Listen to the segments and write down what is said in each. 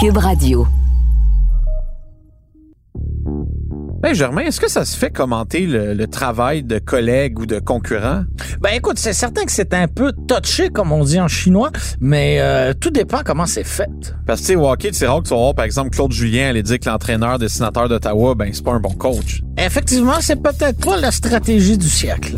Cube Radio. Hey Germain, est-ce que ça se fait commenter le, le travail de collègues ou de concurrents? Ben écoute, c'est certain que c'est un peu touché, comme on dit en chinois, mais euh, tout dépend comment c'est fait. Parce que, tu sais, au hockey, c'est rare que tu vas voir, par exemple, Claude Julien aller dire que l'entraîneur des sénateurs d'Ottawa, ben, c'est pas un bon coach. Effectivement, c'est peut-être pas la stratégie du siècle.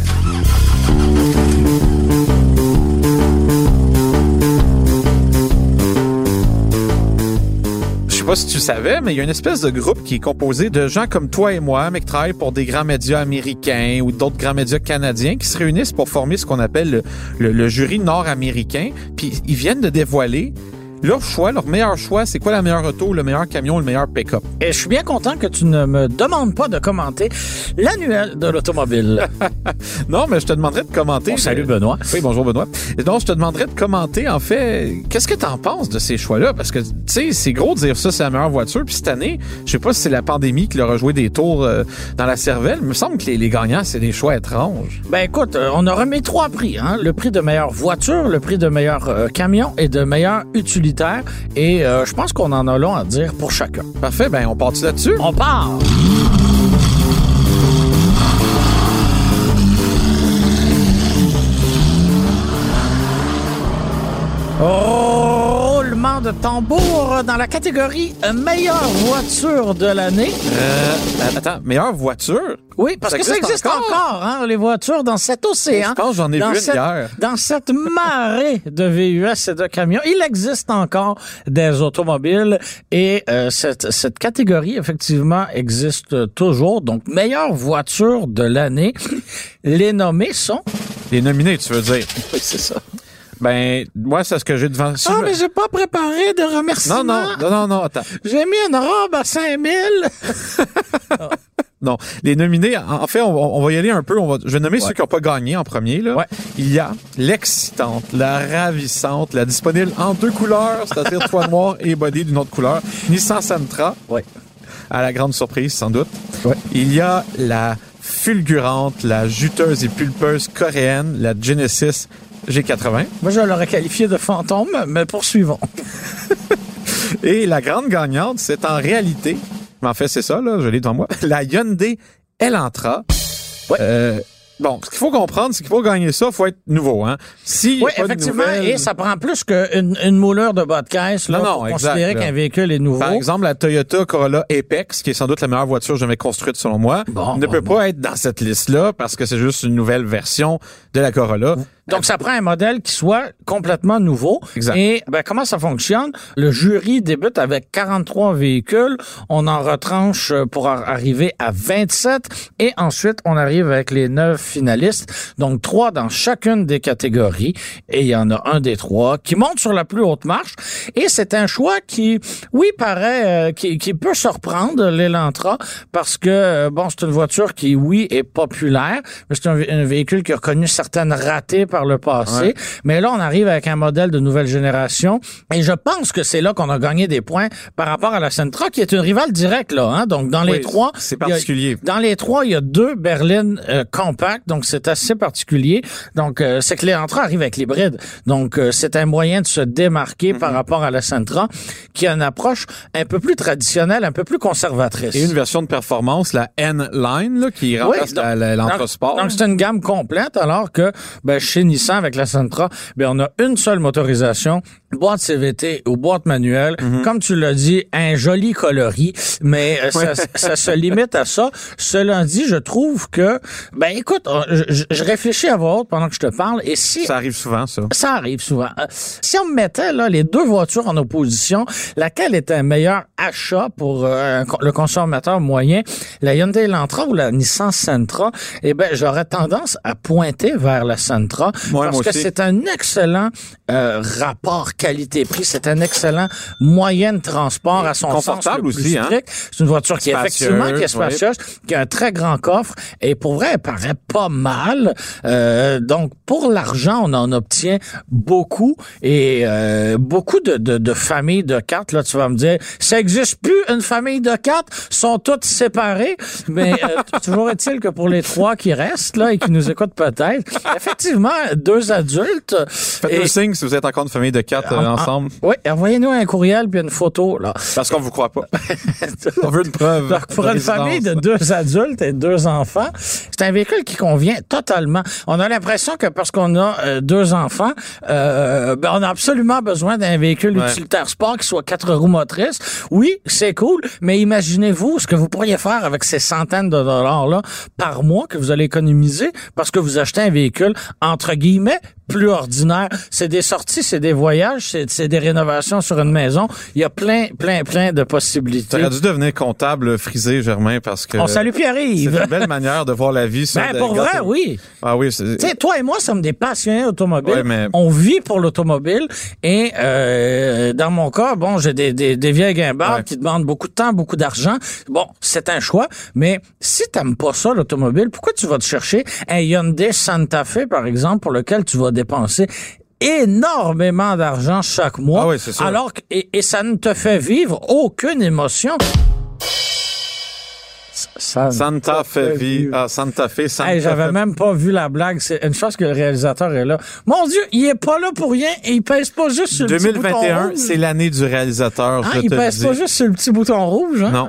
Pas si tu savais, mais il y a une espèce de groupe qui est composé de gens comme toi et moi, mais qui travaillent pour des grands médias américains ou d'autres grands médias canadiens qui se réunissent pour former ce qu'on appelle le, le- le jury nord-américain. Puis ils viennent de dévoiler leur choix, leur meilleur choix, c'est quoi la meilleure auto, le meilleur camion, le meilleur pick-up? Et je suis bien content que tu ne me demandes pas de commenter l'annuel de l'automobile. Non, mais je te demanderais de commenter. Bon, salut Benoît. Oui, bonjour Benoît. Et donc, je te demanderais de commenter, en fait, qu'est-ce que tu en penses de ces choix-là? Parce que, tu sais, c'est gros de dire ça, c'est la meilleure voiture. Puis cette année, je sais pas si c'est la pandémie qui leur a joué des tours euh, dans la cervelle, il me semble que les, les gagnants, c'est des choix étranges. Ben écoute, euh, on a remis trois prix. Hein? Le prix de meilleure voiture, le prix de meilleur euh, camion et de meilleur Et euh, je pense qu'on en a long à dire pour chacun. Parfait, ben on part là-dessus? On part! Roulement de tambour dans la catégorie meilleure voiture de l'année. Euh, attends, meilleure voiture? Oui, parce Ça que ça existe encore? encore, hein, les voitures dans cet océan. Je pense j'en ai vu une cette, hier. Dans cette marée de VUS et de camions, il existe encore des automobiles et euh, cette, cette catégorie, effectivement, existe toujours. Donc, meilleure voiture de l'année. Les nommés sont... Les nominés, tu veux dire? Oui, c'est ça. Ben, moi, c'est ce que j'ai devant. si Ah, je mais j'ai pas préparé de remerciements. non, non, non, non, non, attends. J'ai mis une robe à 5000. Non, les nominés, en fait, on, va- on va y aller un peu. On va, je vais nommer ceux qui n'ont pas gagné en premier. Là. Ouais. Il y a l'excitante, la ravissante, la disponible en deux couleurs, c'est-à-dire toit noir et body d'une autre couleur, Nissan Sentra, Oui. à la grande surprise sans doute. Ouais. Il y a la fulgurante, la juteuse et pulpeuse coréenne, la Genesis G80. Moi, je l'aurais qualifié de fantôme, mais poursuivons. Et la grande gagnante, c'est en réalité, mais en fait c'est ça, là, je l'ai devant moi, la Hyundai Elantra. Ouais. Euh, bon, ce qu'il faut comprendre, c'est qu'il faut gagner ça, il faut être nouveau. Hein. Si Oui, effectivement, et ça prend plus qu'une une moulure de bas de caisse là, Non, non, pour exact, considérer qu'un véhicule est nouveau. Par exemple, la Toyota Corolla Apex, qui est sans doute la meilleure voiture jamais construite selon moi, Bon, ne bon, peut bon. pas être dans cette liste-là parce que c'est juste une nouvelle version de la Corolla. Donc, ça prend un modèle qui soit complètement nouveau. Exact. Et ben, comment ça fonctionne? Le jury débute avec 43 véhicules. On en retranche euh, pour ar- arriver à 27. Et ensuite, on arrive avec les neuf finalistes. Donc, trois dans chacune des catégories. Et il y en a un des trois qui monte sur la plus haute marche. Et c'est un choix qui, oui, paraît, euh, qui, qui peut surprendre l'Elantra parce que, euh, bon, c'est une voiture qui, oui, est populaire, mais c'est un, vé- un véhicule qui a connu certaines ratées par le passé. Ouais. Mais là, on arrive avec un modèle de nouvelle génération. Et je pense que c'est là qu'on a gagné des points par rapport à la Sentra, qui est une rivale directe, là. Hein? Donc, dans les Oui, trois... c'est il y a- particulier. dans les trois, il y a deux berlines euh, compactes, donc c'est assez particulier. Donc, euh, c'est que l'Elantra arrive avec l'hybride. Donc, euh, c'est un moyen de se démarquer par rapport à la Sentra, qui a une approche un peu plus traditionnelle, un peu plus conservatrice. Et une version de performance, la N-Line, qui remplace la- l'Entra-Sport. Donc, c'est une gamme complète, alors que ben, chez Avec la Sentra, ben, on a une seule motorisation, boîte CVT ou boîte manuelle. Mhm. Comme tu l'as dit, un joli coloris, mais euh, ça, ça se limite à ça. Cela dit, je trouve que, ben écoute, je, je- réfléchis à haute pendant que je te parle, et si Ça arrive souvent, ça. ça arrive souvent. Euh, Si on mettait là les deux voitures en opposition, laquelle est un meilleur achat pour euh, le consommateur moyen, la Hyundai Elantra ou la Nissan Sentra? Eh ben, j'aurais tendance à pointer vers la Sentra Ouais, parce que c'est un excellent euh, rapport qualité-prix, c'est un excellent moyen de transport à son confortable sens le plus aussi, hein. C'est une voiture qui est effectivement qui est spacieuse, qui a un très grand coffre et pour vrai, elle paraît pas mal. Euh, donc pour l'argent, on en obtient beaucoup et euh, beaucoup de, de, de familles de quatre. Là, tu vas me dire, ça existe plus une famille de quatre, sont toutes séparées? Mais euh, toujours est-il que pour les trois qui restent là et qui nous écoutent peut-être, effectivement, deux adultes. Faites et- le signe si vous êtes encore une famille de quatre euh, en- en- ensemble. Oui, envoyez-nous un courriel puis une photo. Là. Parce qu'on vous croit pas. On veut une preuve. Donc, pour une résidence. famille de deux adultes et deux enfants, c'est un véhicule qui convient totalement. On a l'impression que parce qu'on a euh, deux enfants, euh, ben, on a absolument besoin d'un véhicule Ouais. utilitaire sport qui soit quatre roues motrices. Oui, c'est cool, mais imaginez-vous ce que vous pourriez faire avec ces centaines de dollars-là par mois que vous allez économiser parce que vous achetez un véhicule, entre guillemets, plus ordinaire. C'est des sorties, c'est des voyages, c'est c'est des rénovations sur une maison. Il y a plein, plein, plein de possibilités. T'aurais dû devenir comptable frisé, Germain, parce que On salue c'est Pierre-Yves. une belle manière de voir la vie. ça, Ben, pour vrai, oui. Ah oui, c'est- Tu sais, toi et moi sommes des passionnés automobiles. Ouais, mais- On vit pour l'automobile et euh, dans mon cas, bon, j'ai des, des, des vieilles guimbardes Ouais. qui demandent beaucoup de temps, beaucoup d'argent. Bon, c'est un choix, mais si t'aimes pas ça l'automobile, pourquoi tu vas te chercher un Hyundai Santa Fe par exemple pour lequel tu vas dépenser énormément d'argent chaque mois Ah oui, c'est alors que, et, et ça ne te fait vivre aucune émotion. Ça, Santa Fe vie. Ah, Santa Fe, Santa Hey, j'avais même pas vu la blague. C'est une chose que le réalisateur est là. Mon Dieu, il est pas là pour rien et il pèse pas juste sur le petit bouton 2021, rouge. c'est l'année du réalisateur, Hein, je il te le pèse dis. pas juste sur le petit bouton rouge. Hein? Non.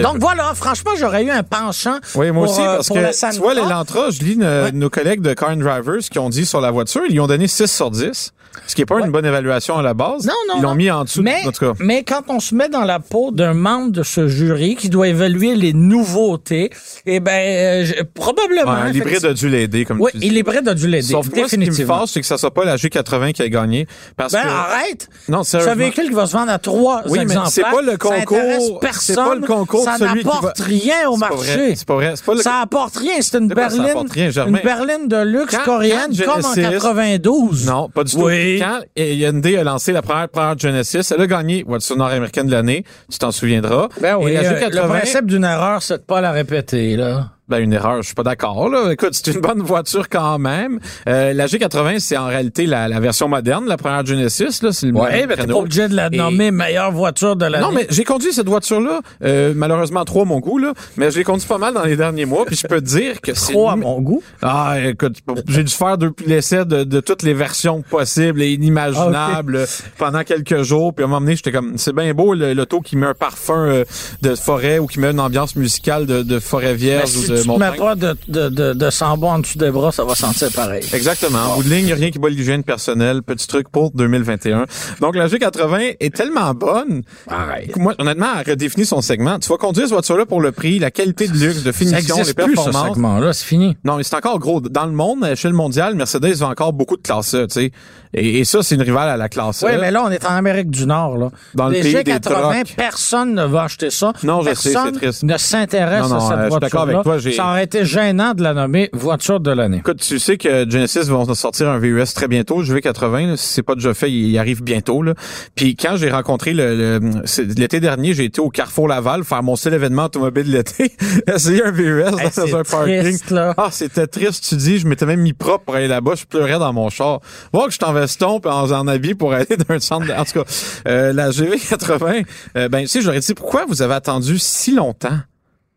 Donc voilà, franchement, j'aurais eu un penchant Oui, moi pour, aussi, euh, parce pour que, tu vois, l'Elantra, je lis Ouais. nos collègues de Car and Drivers qui ont dit sur la voiture, ils lui ont donné 6 sur 10, ce qui est pas Ouais. une bonne évaluation à la base. Non, non, Ils l'ont non. mis en dessous, mais, en tout cas. mais quand on se met dans la peau d'un membre de ce jury qui doit évaluer les nouveautés, eh ben, euh, probablement. Ouais, effectivement- a dû l'aider, comme Oui, tu dis. il hybride a dû l'aider. Sauf que ce qui me fâche, c'est que ça soit pas la G80 qui a gagné. Parce Ben, que, arrête! non, C'est un véhicule qui va se vendre à trois Oui, mais exemplaires. c'est pas le Ça concours- c'est personne. pas le concours Ça celui qui n'apporte va- rien au C'est pas marché. vrai, c'est pas vrai. C'est pas le- Ça apporte rien. C'est une C'est pas ça berline, rien, une berline de luxe Quand- coréenne quand comme en Genesis- 92. Non, pas du Oui. Quand Hyundai a lancé la première, première Genesis, elle a gagné voiture nord-américaine de l'année, tu t'en souviendras. Ben oui, Et la euh, G80, le principe d'une erreur, c'est de pas la répéter, là. Ben, une erreur, je suis pas d'accord. Là. Écoute, c'est une bonne voiture quand même. Euh, la G80, c'est en réalité la, la version moderne, la première Genesis. Là, c'est le Ouais, créneau. pas obligé de la Et- nommer meilleure voiture de l'année. Non, mais j'ai conduit cette voiture-là, euh, malheureusement trop à mon goût, là, mais je l'ai conduit pas mal dans les derniers mois, puis je peux te dire que c'est... trop à mon goût? Ah, écoute, j'ai dû faire deux l'essai de, de toutes les versions possibles et inimaginables euh, pendant quelques jours. Puis à un moment donné, j'étais comme, c'est bien beau le- l'auto qui met un parfum euh, de forêt ou qui met une ambiance musicale de, de forêt vierge si ou tu montagne. mets pas de, de, de, de sambon en dessous des bras, ça va sentir pareil. Exactement. En bout de ligne, il y a rien qui bat l'hygiène personnelle. Petit truc pour 2021. Donc, la G80 est tellement bonne. Pareil. Moi, honnêtement, elle redéfinit son segment. Tu vas conduire cette voiture-là pour le prix, la qualité de luxe, de Ça finition, les existe plus, ce performances. segment-là, c'est fini. Non, mais c'est encore gros. Dans le monde, à l'échelle mondiale, Mercedes vend encore beaucoup de classe E, tu sais. Et, et ça, c'est une rivale à la classe. Oui, mais là, on est en Amérique du Nord, là. Dans le pays des G80, trucks. personne ne va acheter ça. Non, je sais, personne c'est triste. ne s'intéresse à cette euh, je suis voiture d'accord avec toi, j'ai- Ça aurait été gênant de la nommer voiture de l'année. Écoute, tu sais que Genesis vont sortir un VUS très bientôt, le V80, là, si c'est pas déjà fait, il, arrive bientôt. Là. Puis quand j'ai rencontré le, le- l'été dernier, j'ai été au Carrefour Laval faire mon seul événement automobile de l'été, essayer un VUS Hey, dans un parking. triste, là. Ah, c'était triste, tu dis, je m'étais même mis propre pour aller là-bas, je pleurais dans mon char. Voir que je suis en veston puis en, en habit pour aller dans un centre. de- En tout cas, euh, la GV80, euh, ben tu sais, j'aurais dit pourquoi vous avez attendu si longtemps,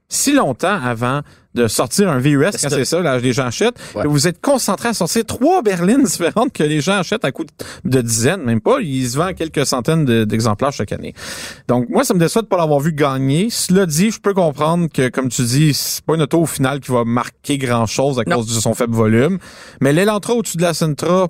si longtemps avant de sortir un VUS quand C'est- ça, là, les gens achètent. Ouais. Vous êtes concentré à sortir trois berlines différentes que les gens achètent à coût de- dizaines, même pas. Ils se vendent quelques centaines de- d'exemplaires chaque année. Donc, moi, ça me déçoit de pas l'avoir vu gagner. Cela dit, je peux comprendre que, comme tu dis, c'est pas une auto au final qui va marquer grand chose à Non. cause de son faible volume. Mais l'Elantra au-dessus de la Sentra,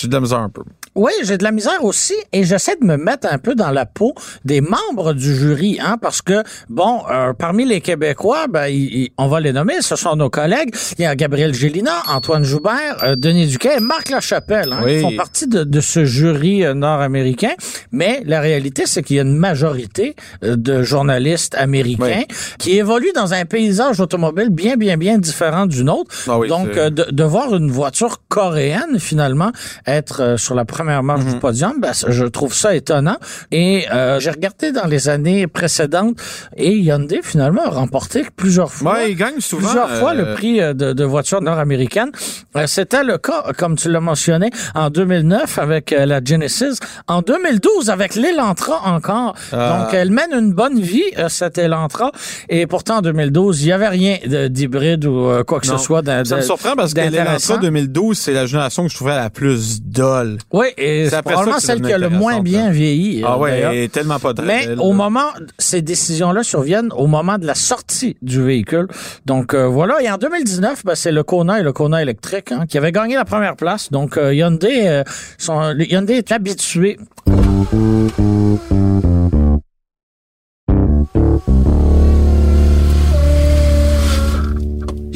j'ai de la. Oui, j'ai de la misère aussi et j'essaie de me mettre un peu dans la peau des membres du jury, hein, parce que bon, euh, parmi les Québécois, ben, on va les nommer, ce sont nos collègues. Il y a Gabriel Gélina, Antoine Joubert, euh, Denis Duquet et Marc Lachapelle, hein, Oui. qui font partie de, de ce jury euh, nord-américain. Mais la réalité, c'est qu'il y a une majorité de journalistes américains qui évoluent dans un paysage automobile bien, bien, bien différent du nôtre. Ah oui, Donc, de, de voir une voiture coréenne finalement être sur la première premières marches du podium, ben, je trouve ça étonnant. Et euh, j'ai regardé dans les années précédentes et Hyundai finalement a remporté plusieurs fois, Ouais, il gagne souvent. plusieurs fois euh, le prix euh, de, de voitures nord-américaines. Euh, C'était le cas, comme tu l'as mentionné, en 2009 avec euh, la Genesis, en 2012 avec l'Elantra encore. Ah. Donc elle mène une bonne vie euh, cette Elantra. Et pourtant en 2012 il y avait rien de- d'hybride ou euh, quoi que Non. ce soit. Ça me surprend parce que l'Elantra 2012, c'est la génération que je trouvais la plus dolle. Oui, et C'est probablement celle qui a le moins bien hein. vieilli. Ah ouais, est tellement pas drôle. Mais au moment, ces décisions-là surviennent au moment de la sortie du véhicule. Donc euh, voilà, et en 2019, ben, c'est le Kona et le Kona électrique hein, qui avaient gagné la première place. Donc euh, Hyundai, euh, sont, Hyundai est habitué.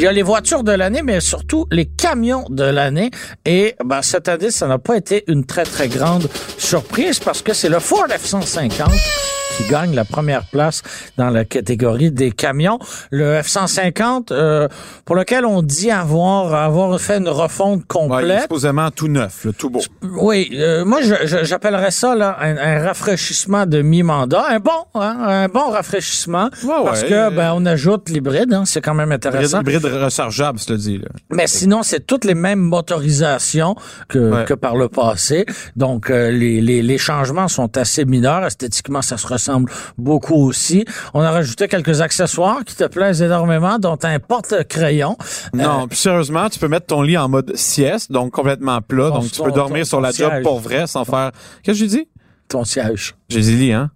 Il y a les voitures de l'année, mais surtout les camions de l'année. Et ben, cette année, ça n'a pas été une très, très grande surprise parce que c'est le Ford F-150 qui gagne la première place dans la catégorie des camions. Le F-150, euh, pour lequel on dit avoir, avoir fait une refonte Ouais, complète. supposément tout neuf, là, tout beau. Oui, euh, moi j'appellerais ça là, un, un rafraîchissement de mi-mandat, un bon, hein, un bon rafraîchissement, Ouais, parce ouais. que ben on ajoute l'hybride, hein, c'est quand même intéressant. hybride rechargeable, je le dis. Là. Mais sinon, c'est toutes les mêmes motorisations que, Ouais. que par le passé. Donc, euh, les, les, les changements sont assez mineurs. Esthétiquement, ça se ressemble beaucoup aussi. On a rajouté quelques accessoires qui te plaisent énormément, dont un porte-crayon. Non, puis sérieusement, tu peux mettre ton lit en mode sieste, donc complètement plat, Ton- donc tu peux ton- dormir ton- sur la job pour vrai sans faire... Qu'est-ce que j'ai dit? Ton siège. J'ai dit lit, hein?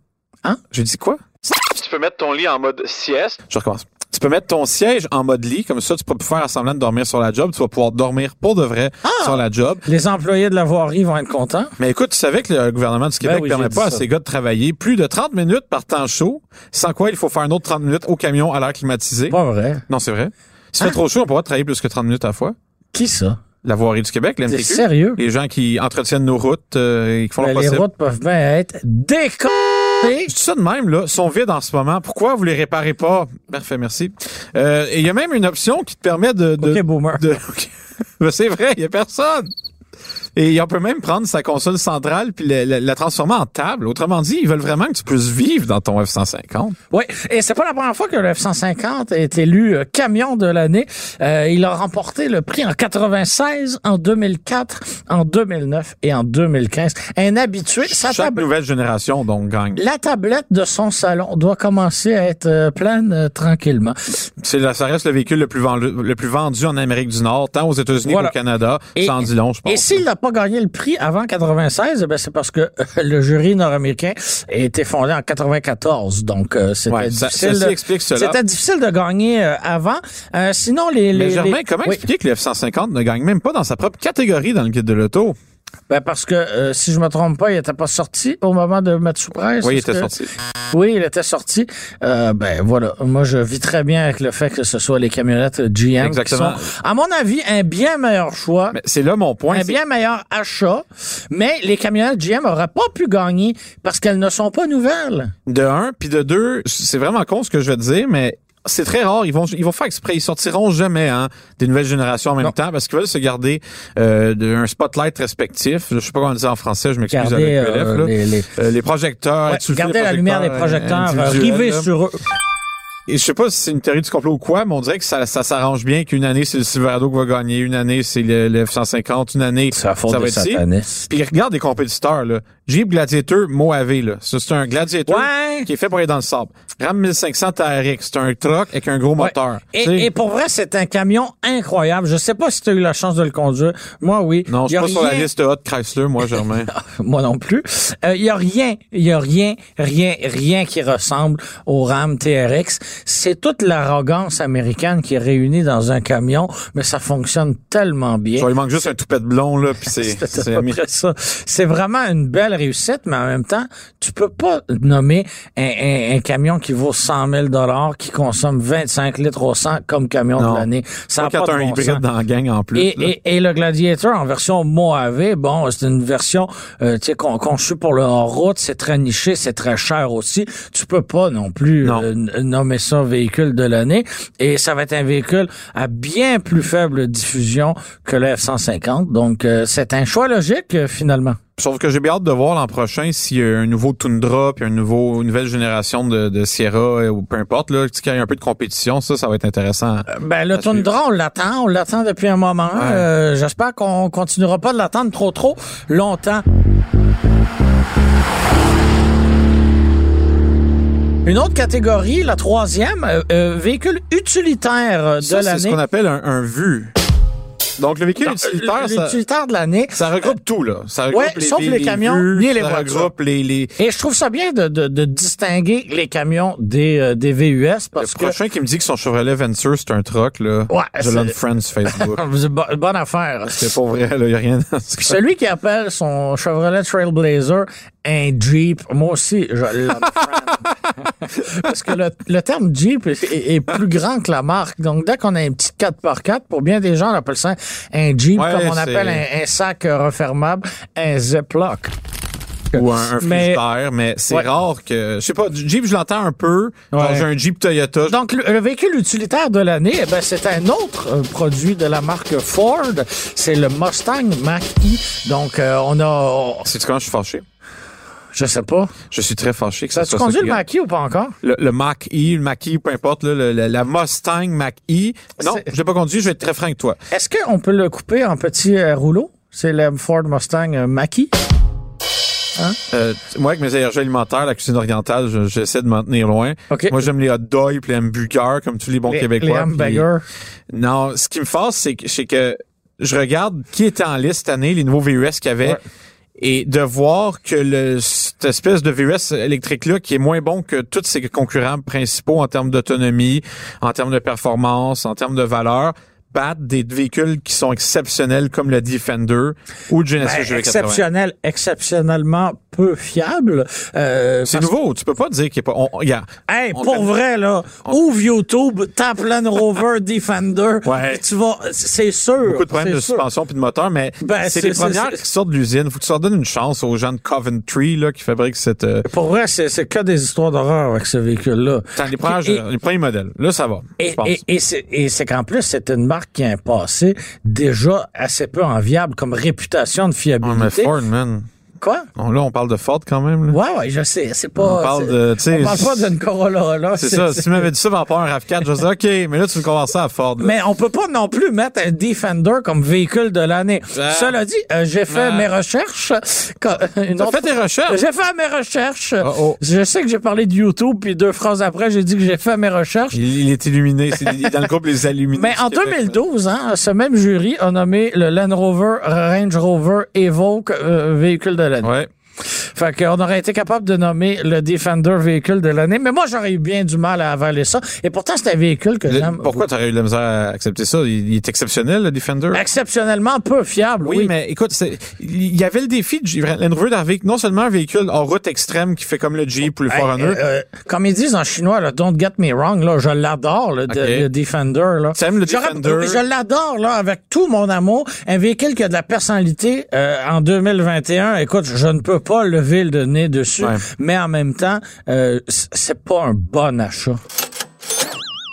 Hein? J'ai dit quoi? Tu peux mettre ton lit en mode sieste. Je recommence. Tu peux mettre ton siège en mode lit, comme ça tu peux faire semblant de dormir sur la job, tu vas pouvoir dormir pour de vrai Ah! sur la job. Les employés de la voirie vont être contents. Mais écoute, tu savais que le gouvernement du Québec Ben oui, permet j'ai dit pas à ces gars de travailler plus de 30 minutes par temps chaud, sans quoi il faut faire un autre 30 minutes au camion à l'air climatisé. Pas vrai. Non, c'est vrai. Si fait trop chaud, on pourra travailler plus que 30 minutes à la fois. Qui ça? La voirie du Québec, l'MTQ. sérieux? Les gens qui entretiennent nos routes euh, et qui font Ben, leur les routes peuvent bien être décollées. Je dis ça de même, là, sont vides en ce moment. Pourquoi vous les réparez pas? Parfait, merci. Euh, et il y a même une option qui te permet de... de, OK, boomer. de- OK. Ben, c'est vrai, il y a personne. Et on peut même prendre sa console centrale puis la, la- la transformer en table. Autrement dit, ils veulent vraiment que tu puisses vivre dans ton F-150. Oui, et c'est pas la première fois que le F-150 est élu euh, camion de l'année. Euh, il a remporté le prix en 96, en 2004, en 2009 et en 2015. Un habitué, sa Chaque nouvelle génération, donc, gagne. la tablette de son salon doit commencer à être euh, pleine euh, tranquillement. C'est la- ça reste le véhicule le plus, vendu, le plus vendu en Amérique du Nord, tant aux États-Unis Voilà. qu'au Canada. Et- en dit long, je pense. Et s'il n'a pas gagné le prix avant 96, eh ben c'est parce que euh, le jury nord-américain a été fondé en 94. Donc, euh, c'était Ouais, ça, difficile. explique cela. C'était difficile de gagner euh, avant. Euh, sinon, les... Mais les Germain, les- comment Oui. expliquer que le F-150 ne gagne même pas dans sa propre catégorie dans le guide de l'auto? Ben parce que euh, si je me trompe pas, il était pas sorti au moment de mettre sous presse. Oui, il était que- sorti. Oui, il était sorti. Euh, ben voilà, moi je vis très bien avec le fait que ce soit les camionnettes GM Exactement. qui sont, à mon avis, un bien meilleur choix. Mais c'est là mon point. un bien meilleur achat, mais les camionnettes GM auraient pas pu gagner parce qu'elles ne sont pas nouvelles. De un, puis de deux, c'est vraiment con ce que je vais te dire, mais c'est très rare. Ils vont, ils vont faire exprès. Ils sortiront jamais hein, des nouvelles générations en même Non. temps parce qu'ils veulent se garder euh, de- un spotlight respectif. Je sais pas comment dire en français. Je m'excuse avec le euh, F, là. les, les- Euh, les projecteurs. ouais, des la lumière des projecteurs euh, rivés sur eux. Et je sais pas si c'est une théorie du complot ou quoi, mais on dirait que ça, ça s'arrange bien qu'une année c'est le Silverado qui va gagner, une année c'est le, le F-150, une année faute ça va être. Puis regarde les compétiteurs là. Jeep Gladiator Mojave là. Ça c'est un Gladiator Ouais. qui est fait pour aller dans le sable. Ram 1500 TRX, c'est un truck avec un gros Ouais. moteur. Et, et pour vrai, c'est un camion incroyable. Je sais pas si tu as eu la chance de le conduire. Moi, oui. non, je suis pas sur la liste haute Chrysler, moi, Germain. moi non plus. Il y a rien, il y a rien, rien, rien qui ressemble au Ram TRX. C'est toute l'arrogance américaine qui est réunie dans un camion, mais ça fonctionne tellement bien. Genre, il manque juste un toupet de blond, là, puis c'est... C'est ça. Vraiment une belle réussite, mais en même temps, tu peux pas nommer un, un- un camion qui vaut 100 000 dollars, qui consomme 25 litres au 100 comme camion Non. de l'année. Ça Pas pas de un bon hybride sens. dans la gang en plus. Et, là. et, et le Gladiator en version Mojave, bon, c'est une version euh, tu sais, con- conçue pour le hors-route, c'est très niché, c'est très cher aussi. Tu peux pas non plus Non. euh, n- nommer ça véhicule de l'année. Et ça va être un véhicule à bien plus faible diffusion que le F-150. Donc, euh, c'est un choix logique, euh, finalement. Sauf que j'ai bien hâte de voir l'an prochain s'il y a un nouveau Tundra puis un nouveau, une nouvelle génération de, de Sierra euh, ou peu importe, là, qu'il y a un peu de compétition. Ça, ça va être intéressant. Ben, le. Tundra, on l'attend. On l'attend depuis un moment. Euh, J'espère qu'on continuera pas de l'attendre trop, trop longtemps. Une autre catégorie, la troisième, euh, euh, véhicule utilitaire de Ça, c'est ce qu'on l'année. appelle un, un vu. Donc, le véhicule utilitaire, ça, L'utilitaire de l'année. ça regroupe tout, là. Ça regroupe Ouais, les, sauf les camions, vues, ni les ça voitures. regroupe les, les, Et je trouve ça bien de, de, de distinguer les camions des, euh, des VUS le parce que prochain qui me dit que son Chevrolet Venture, c'est un truck, là. Ouais, je sur Facebook. bonne affaire. c'est pas vrai, là. Y a rien dans ce. Celui qui appelle son Chevrolet Trailblazer un Jeep, moi aussi, je l'unfriend. Parce que le, le terme Jeep est, est- est plus grand que la marque. Donc, dès qu'on a un petit 4x4, pour bien des gens, on appelle ça un Jeep, Ouais, comme on c'est- appelle un, un sac refermable, un Ziploc. Ou un, un Mais- frigidaire, mais c'est Ouais. rare que, je sais pas, du Jeep, je l'entends un peu. Genre, Ouais. j'ai un Jeep Toyota. Donc, le, le véhicule utilitaire de l'année, eh ben, c'est un autre euh, produit de la marque Ford. C'est le Mustang Mach-E. Donc, euh, on a... Sais-tu comment je suis fâché? Je sais pas. Je suis très fâché que ça tu soit ça conduis le. Mach-E ou pas encore? le, le Mach E, le Mach E, peu importe, là, le- le- la Mustang Mach E. Non, je l'ai pas conduit, je vais être très franc avec toi. Est-ce qu'on peut le couper en petits euh, rouleaux? C'est le Ford Mustang euh, Mach-E. Euh, moi, avec mes allergies alimentaires, la cuisine orientale, je- j'essaie de m'en tenir loin. OK. Moi, j'aime les hot dogs les hamburgers, comme tous les bons Les- Québécois. les hamburgers. Non, ce qui me fasse, c'est que, que je regarde qui était en liste cette année, les nouveaux VUS qu'il y avait, Ouais. Et de voir que le, cette espèce de VUS électrique-là, qui est moins bon que tous ses concurrents principaux en termes d'autonomie, en termes de performance, en termes de valeur, des véhicules qui sont exceptionnels comme le Defender ou le Genesis Ben, GV80. exceptionnel, exceptionnellement peu fiable. Euh, C'est nouveau, tu peux pas dire qu'il est pas... on- il y a- Hey, on pour vrai, là, ouvre YouTube, tape Land Rover Defender. Ouais. Tu vas, c'est sûr. beaucoup de problèmes de sûr. suspension puis de moteur, mais Ben, c'est les premières qui sortent de l'usine. Faut que tu leur donnes une chance aux gens de Coventry là, qui fabriquent cette... euh, Pour vrai, c'est, que des histoires d'horreur avec ce véhicule-là. Attends, les, Et- les premiers modèles. Là, ça va, et c'est qu'en plus, c'est une marque qui a un passé déjà assez peu enviable comme réputation de Oh, mais fiabilité. Ford. Quoi? Bon, là, on parle de Ford quand même. Là. Ouais, ouais, je sais. C'est pas. On parle de, sais, On parle pas d'une Corolla, là. C'est ça. Si tu m'avais dit ça par rapport à un RAV4, je disais, OK, mais là, tu me commences ça à Ford. là. Mais on peut pas non plus mettre un Defender comme véhicule de l'année. Ah. Cela dit, euh, j'ai fait Ah. mes recherches. Quand- une T'as autre- fait tes recherches? J'ai fait mes recherches. Oh, oh. Je sais que j'ai parlé de YouTube, puis deux phrases après, j'ai dit que j'ai fait mes recherches. Il, il est illuminé. Est dans le groupe Les Illuminés. Mais en du Québec, là. 2012, hein, ce même jury a nommé le Land Rover Range Rover Evoque euh, véhicule de l'année. Ouais. Fait qu'on aurait été capable de nommer le Defender véhicule de l'année. Mais moi, j'aurais eu bien du mal à avaler ça. Et pourtant, c'est un véhicule que j'aime. pourquoi t'aurais eu de la misère à accepter ça? Il, il est exceptionnel, le Defender? Exceptionnellement peu fiable, Oui, oui. mais écoute, il y avait le défi de Land Rover d'arriver non seulement un véhicule en route extrême qui fait comme le Jeep ou le Hey, Forerunner, euh, euh, comme ils disent en chinois, là, don't get me wrong, là, je l'adore, le, Defender. Là. Aimes le Defender? Je l'adore, là, avec tout mon amour. Un véhicule qui a de la personnalité euh, en 2021. Écoute, je ne peux pas lever le nez dessus, Ouais. mais en même temps, euh, c'est pas un bon achat.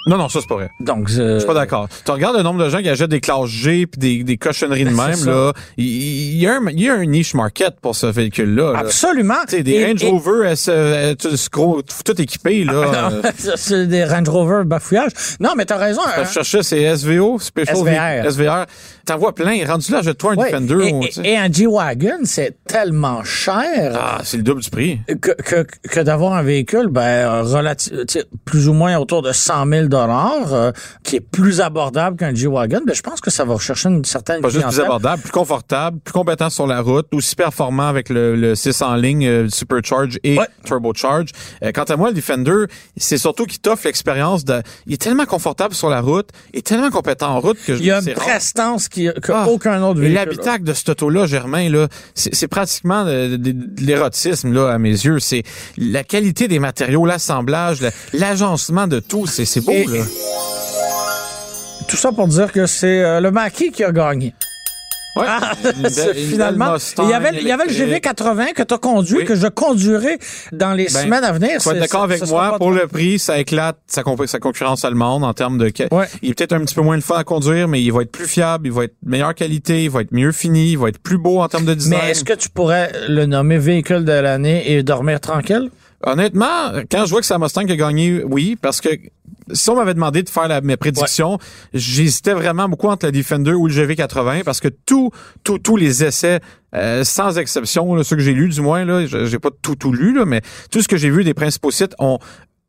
Non, non, ça, c'est pas vrai. Donc, euh, Je suis pas d'accord. Tu regardes le nombre de gens qui achètent des classes G puis des, des cochonneries de C'est même, là. Il, y a un, il y a un niche market pour ce véhicule-là. là. absolument. Tu sais, des Et- Range Rover, se- gros, tout équipé, là. Euh, Ça, c'est des Range Rover bafouillage. Non, mais t'as raison. hein. Je cherchais, c'est SVO, Special SVR. SVR. T'en vois plein. Rendu là, achète-toi un. Defender. Et, ou, et- un G-Wagon, c'est tellement cher. Ah, c'est le double du prix. que, que, que d'avoir un véhicule ben relati- tu sais, plus ou moins autour de 100 000 dollars euh, qui est plus abordable qu'un G-Wagon, ben je pense que ça va rechercher une certaine Pas juste plus abordable, plus confortable, plus compétent sur la route, aussi performant avec le, le 6 en ligne, euh, Supercharge et Ouais. Turbocharge. Euh, quant à moi, le Defender, c'est surtout qu'il t'offre l'expérience de... Il est tellement confortable sur la route et tellement compétent en route que je Il y a une prestance qui que Ah. aucun autre véhicule. l'habitacle de cet auto-là, Germain, là, c'est pratiquement de, de- de l'érotisme là à mes yeux. C'est la qualité des matériaux, l'assemblage, la- l'agencement de tout. C'est c'est beau Et- là. Tout ça pour dire que c'est euh, le Mackie qui a gagné. Ouais, Ah, belle- finalement, il y avait, il y avait le électrique. GV80 que tu as conduit, Oui. que je conduirai dans les Ben, semaines à venir. Tu vas être C'est- d'accord avec ça moi, pour le prix, ça éclate sa, comp- sa concurrence allemande en termes de... Ouais. Il est peut-être un petit peu moins le fun à conduire, mais il va être plus fiable, il va être meilleure qualité, il va être mieux fini, il va être plus beau en termes de design. Mais est-ce que tu pourrais le nommer véhicule de l'année et dormir tranquille? Honnêtement, quand je vois que c'est la Mustang qui a gagné, oui, parce que si on m'avait demandé de faire la, mes prédictions, j'hésitais vraiment beaucoup entre la Defender ou le GV80 parce que tout, tout, tous les essais, euh, sans exception, là, ceux que j'ai lus du moins, là, je- j'ai pas tout tout lu, là, mais tout ce que j'ai vu des principaux sites ont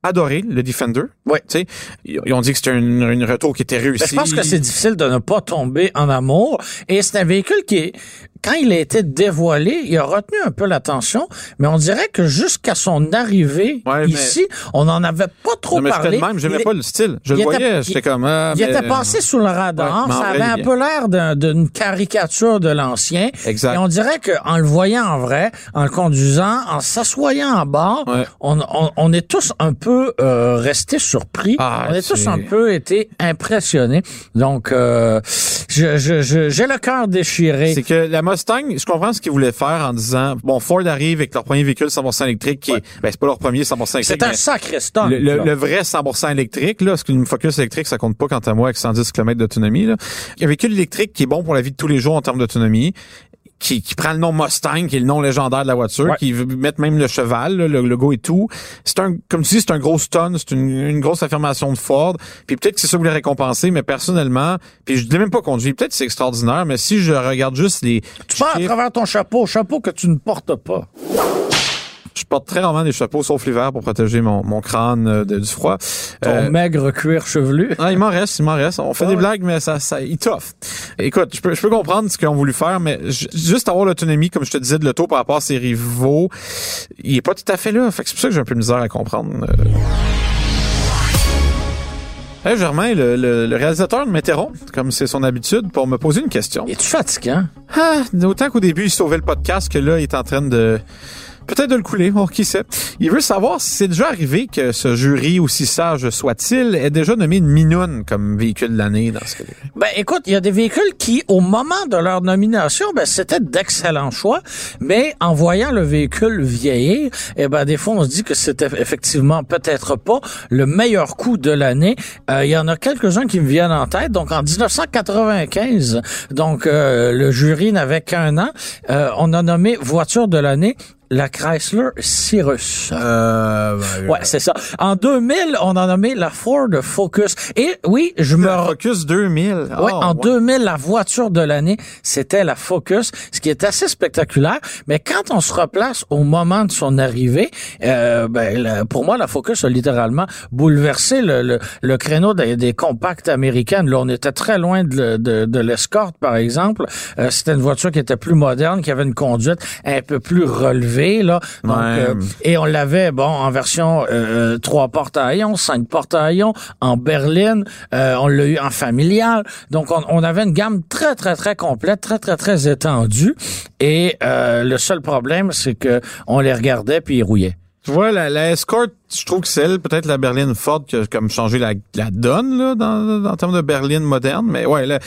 adoré le Defender. Ouais. Tu sais, ils ont dit que c'était une, une retour qui était réussi. Ben, je pense que c'est difficile de ne pas tomber en amour. Et c'est un véhicule qui est, quand il a été dévoilé, il a retenu un peu l'attention, mais on dirait que jusqu'à son arrivée Ouais, mais- ici, on n'en avait pas trop Non, mais parlé. même, j'aimais Il- pas le style. Je il le était- voyais, j'étais comme... ah, Il mais- était passé sous le radar. Ouais, ça avait un peu l'air d'un- d'une caricature de l'ancien. Exact. Et on dirait qu'en le voyant en vrai, en le conduisant, en s'assoyant en bord, Ouais. on, on, on est tous un peu euh, restés surpris. Ah, on est tous un peu été impressionnés. Donc, euh, je, je, je- j'ai le cœur déchiré. C'est que la Mustang, je comprends ce qu'ils voulaient faire en disant, bon, Ford arrive avec leur premier véhicule 100% électrique qui est, ben, c'est pas leur premier 100% électrique. C'est un sacré stunt. le, le- le vrai 100% électrique, là, parce qu'une Focus électrique, ça compte pas quant à moi avec 110 km d'autonomie, là. Un véhicule électrique qui est bon pour la vie de tous les jours en termes d'autonomie. Qui, qui prend le nom Mustang, qui est le nom légendaire de la voiture, Ouais. qui veut mettre même le cheval, là, le logo et tout. C'est un, comme tu dis, c'est un gros stun, c'est une, une grosse affirmation de Ford. Puis peut-être que c'est ça que vous voulez récompenser, mais personnellement, puis je l'ai même pas conduit. Peut-être que c'est extraordinaire, mais si je regarde juste les, Tu parles à travers ton chapeau, chapeau que tu ne portes pas. Je porte très rarement des chapeaux, sauf l'hiver, pour protéger mon, mon crâne euh, de- du froid. Ton Euh, maigre cuir chevelu. ah, il m'en reste, il m'en reste. On fait Ah des ouais. blagues, mais ça, ça, il toffe. Écoute, je peux, je peux comprendre ce qu'ils ont voulu faire, mais ju- juste avoir l'autonomie, comme je te disais, de l'auto par rapport à ses rivaux, il est pas tout à fait là. Fait que c'est pour ça que j'ai un peu de misère à comprendre. euh. Hey, Germain, le, le- le réalisateur m'interrompt, comme c'est son habitude, pour me poser une question. Es-tu fatigant? Ah, autant qu'au début, il sauvait le podcast que là, il est en train de... Peut-être de le couler, oh, qui sait. Il veut savoir si c'est déjà arrivé que ce jury, aussi sage soit-il, ait déjà nommé une minoune comme véhicule de l'année dans ce cas Ben, écoute, il y a des véhicules qui, au moment de leur nomination, ben, c'était d'excellents choix, mais en voyant le véhicule vieillir, eh ben, des fois, on se dit que c'était effectivement peut-être pas le meilleur coup de l'année. Euh, il y en a quelques-uns qui me viennent en tête. Donc, en 1995, donc, euh, le jury n'avait qu'un an, euh, on a nommé voiture de l'année la Chrysler Cirrus. Euh, Ouais, c'est ça. En 2000, on a nommé la Ford Focus. Et oui, je me... Le Focus 2000. Ouais, Oh, en ouais. 2000, la voiture de l'année, c'était la Focus, ce qui est assez spectaculaire. Mais quand on se replace au moment de son arrivée, euh, ben, la- pour moi, la Focus a littéralement bouleversé le, le, le créneau des, des compacts américaines. Là, on était très loin de, de l'escorte, par exemple. Euh, c'était une voiture qui était plus moderne, qui avait une conduite un peu plus relevée. Là. Donc, Ouais. euh, et on l'avait, bon, en version euh, trois portes à haillons, cinq portes à haillons, en berline, euh, on l'a eu en familial. Donc, on, on avait une gamme très, très, très complète, très, très, très étendue. Et euh, le seul problème, c'est que on les regardait puis ils rouillaient. Tu vois, la, la Escort, je trouve que c'est elle, peut-être la berline Ford qui a comme changé la, la donne là, dans, dans, en termes de berline moderne. Mais ouais, la-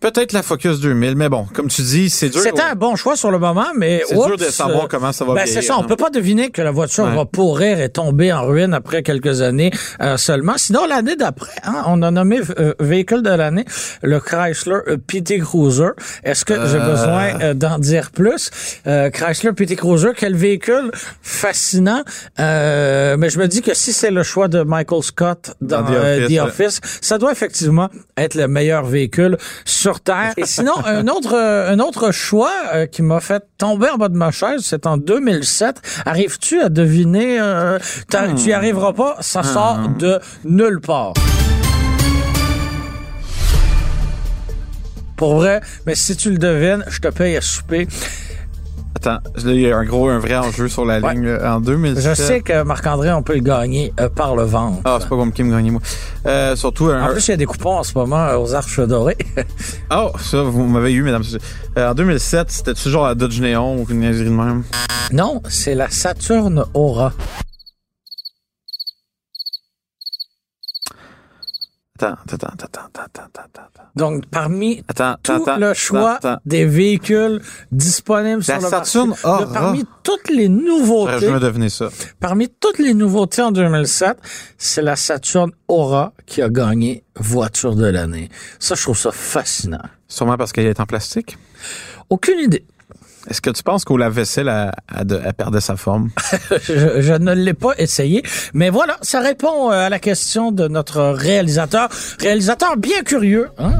peut-être la Focus 2000. Mais bon, comme tu dis, c'est dur. C'était un bon choix sur le moment, mais C'est dur de savoir euh, comment ça va Ben, c'est ça, on hein. peut pas deviner que la voiture Ouais. va pourrir et tomber en ruine après quelques années euh, seulement. Sinon, l'année d'après, hein, on a nommé euh, véhicule de l'année le Chrysler PT Cruiser. Est-ce que j'ai besoin d'en dire plus? Chrysler PT Cruiser, quel véhicule fascinant. Euh, mais je me dis que si c'est le choix de Michael Scott dans, Dans The Office, The ouais. Office, ça doit effectivement être le meilleur véhicule sur Terre. Et sinon, un autre, euh, un autre choix euh, qui m'a fait tomber en bas de ma chaise, c'est en 2007. Arrives-tu à deviner? euh, Tu y arriveras pas, ça sort de nulle part. Pour vrai, mais si tu le devines, je te paye à souper. Attends, là, il y a un gros, un vrai enjeu sur la Ouais. ligne là, en 2007. Je sais que Marc-André, on peut le gagner euh, par le ventre. Ah, c'est pas comme qui me gagnait, moi. Euh, surtout un... En plus, il y a des coupons en ce moment euh, aux Arches Dorées. Oh, ça, vous m'avez eu, mesdames. Euh, en 2007, c'était toujours la Dodge Néon ou une niaiserie de même? non, c'est la Saturn Aura. Attends, attends, attends, attends, attends, attends. Donc, parmi Attends, tout attends, le choix attends. des véhicules disponibles sur La le Saturn marché, Aura. de- parmi toutes les nouveautés, deviné ça. parmi toutes les nouveautés en 2007, c'est la Saturn Aura qui a gagné voiture de l'année. Ça, je trouve ça fascinant. Sûrement parce qu'elle est en plastique? Aucune idée. Est-ce que tu penses qu'au lave-vaisselle, elle, elle, elle perdait sa forme? Je, je ne l'ai pas essayé, mais voilà, ça répond euh, à la question de notre réalisateur. Réalisateur bien curieux. Hein?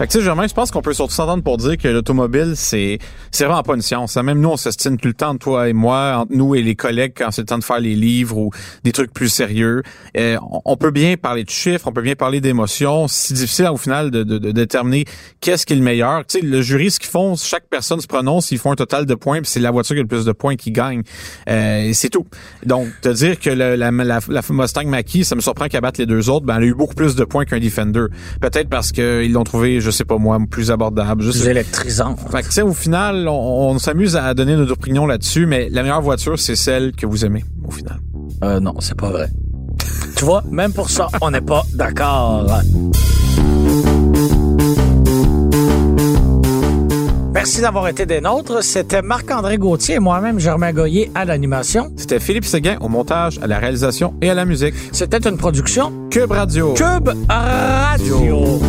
Fait que tu sais, Germain, je pense qu'on peut surtout s'entendre pour dire que l'automobile, c'est c'est vraiment pas une science. hein. Même nous, on s'estime tout le temps, toi et moi, entre nous et les collègues, quand c'est le temps de faire les livres ou des trucs plus sérieux. Euh, on- peut bien parler de chiffres, on peut bien parler d'émotions. C'est difficile au final de, de- de déterminer qu'est-ce qui est le meilleur. Tu sais, le jury, ce qu'ils font, chaque personne se prononce, ils font un total de points, puis c'est la voiture qui a le plus de points qui gagne. Euh, c'est tout. Donc, te dire que la, la, la Mustang Mach-E, ça me surprend qu'elle batte les deux autres, ben elle a eu beaucoup plus de points qu'un Defender. Peut-être parce qu'ils l'ont trouvé, sais pas moi, plus abordable. Je sais Plus électrisant. fait que, tu sais, au final, on, on s'amuse à donner notre opinion là-dessus, mais la meilleure voiture, c'est celle que vous aimez, au final. Euh, non, c'est pas vrai. tu vois, même pour ça, on n'est pas d'accord. Merci d'avoir été des nôtres. C'était Marc-André Gauthier et moi-même, Germain Goyer, à l'animation. C'était Philippe Séguin au montage, à la réalisation et à la musique. C'était une production Cube Radio. Cube Radio.